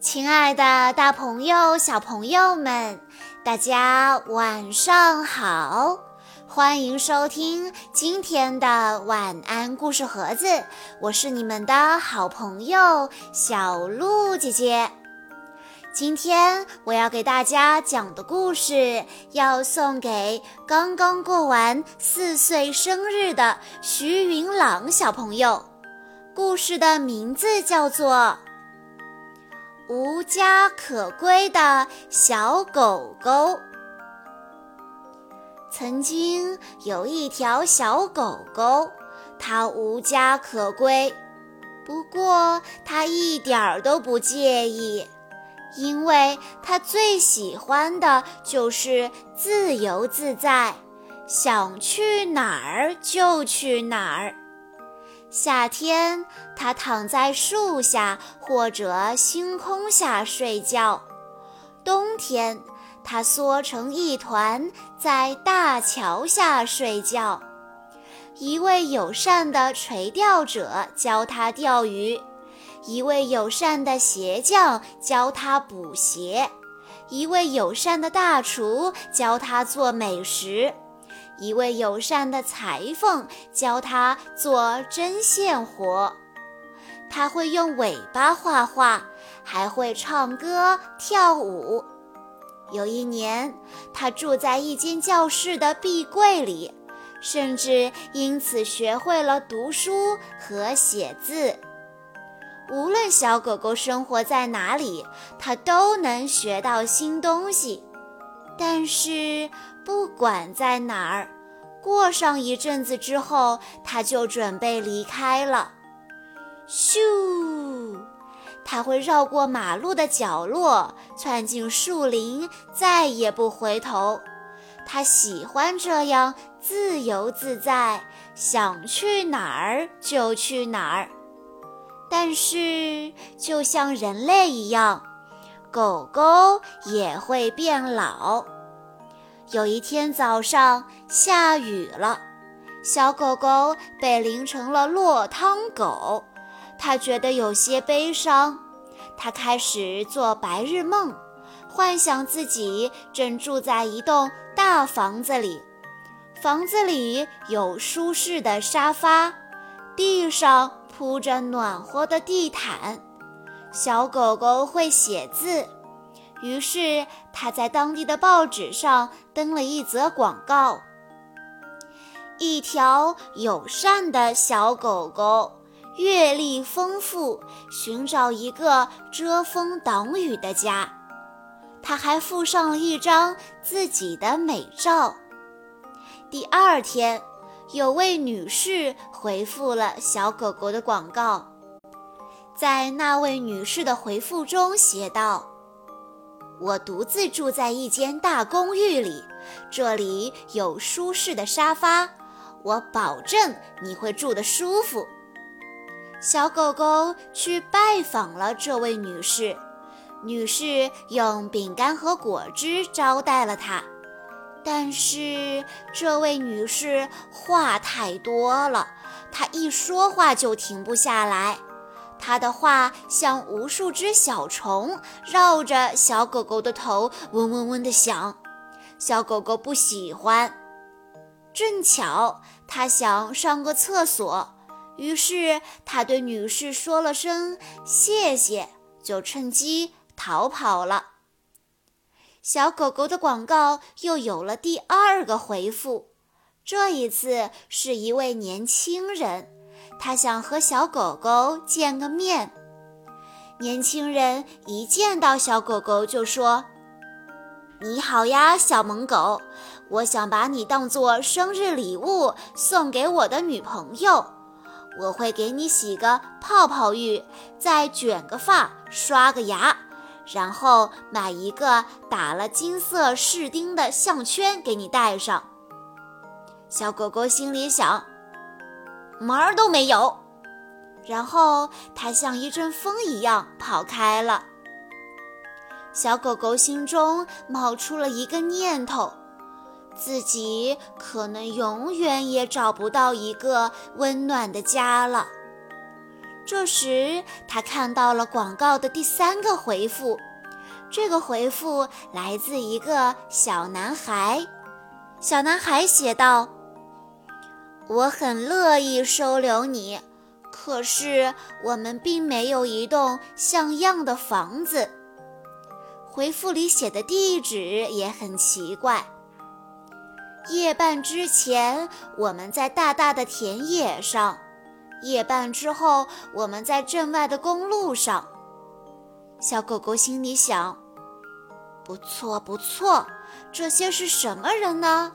亲爱的，大朋友、小朋友们，大家晚上好！欢迎收听今天的晚安故事盒子，我是你们的好朋友小鹿姐姐。今天我要给大家讲的故事，要送给刚刚过完四岁生日的徐云朗小朋友。故事的名字叫做。无家可归的小狗狗。曾经有一条小狗狗，它无家可归，不过它一点儿都不介意，因为它最喜欢的就是自由自在，想去哪儿就去哪儿。夏天，它躺在树下或者星空下睡觉；冬天，它缩成一团在大桥下睡觉。一位友善的垂钓者教它钓鱼，一位友善的鞋匠教他补鞋，一位友善的大厨教他做美食。一位友善的裁缝教他做针线活，他会用尾巴画画，还会唱歌跳舞。有一年，他住在一间教室的壁柜里，甚至因此学会了读书和写字。无论小狗狗生活在哪里，它都能学到新东西。但是，不管在哪儿，过上一阵子之后，它就准备离开了。咻，它会绕过马路的角落，窜进树林，再也不回头。它喜欢这样自由自在，想去哪儿就去哪儿。但是，就像人类一样。狗狗也会变老。有一天早上下雨了，小狗狗被淋成了落汤狗，它觉得有些悲伤。它开始做白日梦，幻想自己正住在一栋大房子里，房子里有舒适的沙发，地上铺着暖和的地毯。小狗狗会写字，于是他在当地的报纸上登了一则广告：一条友善的小狗狗，阅历丰富，寻找一个遮风挡雨的家。他还附上了一张自己的美照。第二天，有位女士回复了小狗狗的广告。在那位女士的回复中写道：“我独自住在一间大公寓里，这里有舒适的沙发，我保证你会住得舒服。”小狗狗去拜访了这位女士，女士用饼干和果汁招待了它，但是这位女士话太多了，她一说话就停不下来。她的话像无数只小虫绕着小狗狗的头嗡嗡嗡地响，小狗狗不喜欢。正巧它想上个厕所，于是它对女士说了声谢谢，就趁机逃跑了。小狗狗的广告又有了第二个回复，这一次是一位年轻人。他想和小狗狗见个面。年轻人一见到小狗狗就说：“你好呀，小萌狗，我想把你当做生日礼物送给我的女朋友。我会给你洗个泡泡浴，再卷个发，刷个牙，然后买一个打了金色饰钉的项圈给你戴上。”小狗狗心里想。门儿都没有，然后它像一阵风一样跑开了。小狗狗心中冒出了一个念头：自己可能永远也找不到一个温暖的家了。这时，他看到了广告的第三个回复。这个回复来自一个小男孩。小男孩写道：“我很乐意收留你，可是我们并没有一栋像样的房子。”回复里写的地址也很奇怪。夜半之前，我们在大大的田野上；夜半之后，我们在镇外的公路上。小狗狗心里想：“不错，不错，这些是什么人呢？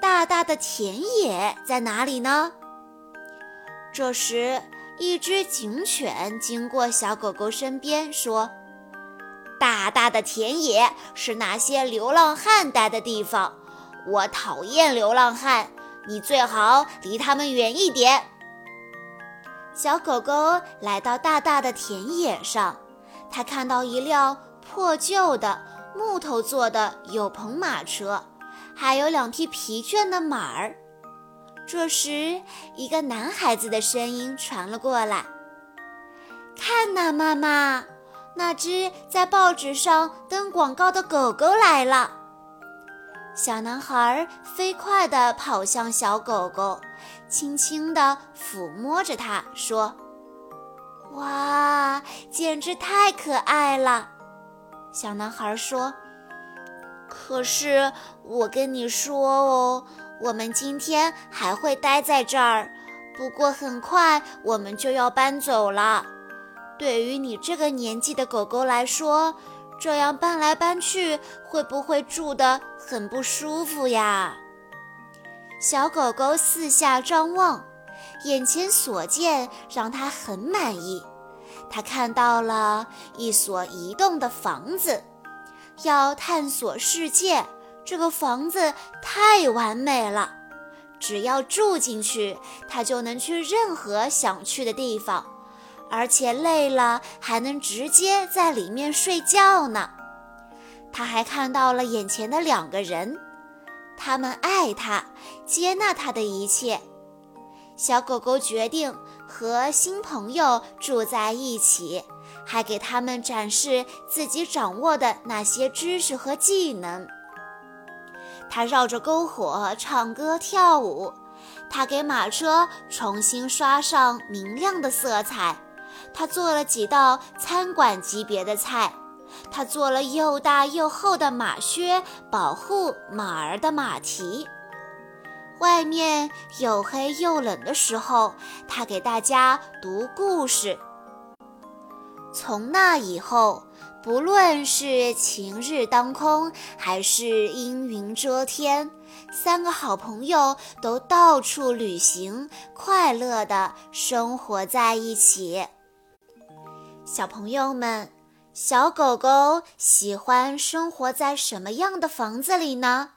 大大的田野在哪里呢？”这时，一只警犬经过小狗狗身边，说：“大大的田野是那些流浪汉待的地方，我讨厌流浪汉，你最好离他们远一点。”小狗狗来到大大的田野上。它看到一辆破旧的木头做的有棚马车，还有两匹疲倦的马儿。这时，一个男孩子的声音传了过来：“看呐，妈妈，那只在报纸上登广告的狗狗来了。”小男孩飞快地跑向小狗狗，轻轻地抚摸着它，说。哇，简直太可爱了！小男孩说：“可是我跟你说哦，我们今天还会待在这儿，不过很快我们就要搬走了。对于你这个年纪的狗狗来说，这样搬来搬去会不会住得很不舒服呀？”小狗狗四下张望。眼前所见让他很满意，他看到了一所移动的房子，要探索世界。这个房子太完美了，只要住进去，他就能去任何想去的地方，而且累了还能直接在里面睡觉呢。他还看到了眼前的两个人，他们爱他，接纳他的一切。小狗狗决定和新朋友住在一起，还给他们展示自己掌握的那些知识和技能。它绕着篝火唱歌跳舞，它给马车重新刷上明亮的色彩，他做了几道餐馆级别的菜，他做了又大又厚的马靴，保护马儿的马蹄。外面又黑又冷的时候，他给大家读故事。从那以后，不论是晴日当空，还是阴云遮天，三个好朋友都到处旅行，快乐地生活在一起。小朋友们，小狗狗喜欢生活在什么样的房子里呢？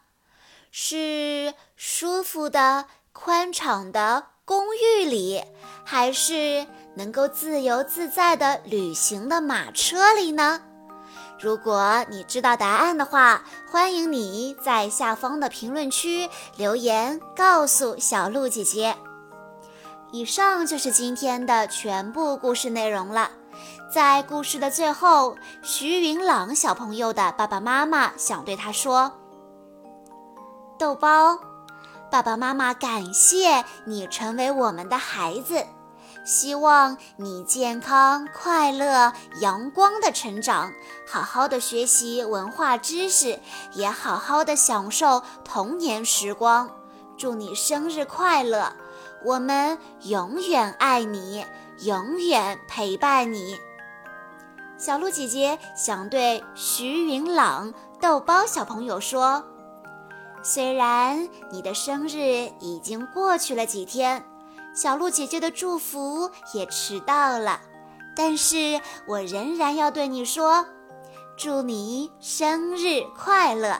是舒服的、宽敞的公寓里，还是能够自由自在的旅行的马车里呢？如果你知道答案的话，欢迎你在下方的评论区留言告诉小鹿姐姐。以上就是今天的全部故事内容了。在故事的最后，徐云朗小朋友的爸爸妈妈想对他说。豆包，爸爸妈妈感谢你成为我们的孩子，希望你健康、快乐、阳光的成长，好好的学习文化知识，也好好的享受童年时光。祝你生日快乐！我们永远爱你，永远陪伴你。小鹿姐姐想对徐云朗、豆包小朋友说。虽然你的生日已经过去了几天，小鹿姐姐的祝福也迟到了，但是我仍然要对你说，祝你生日快乐！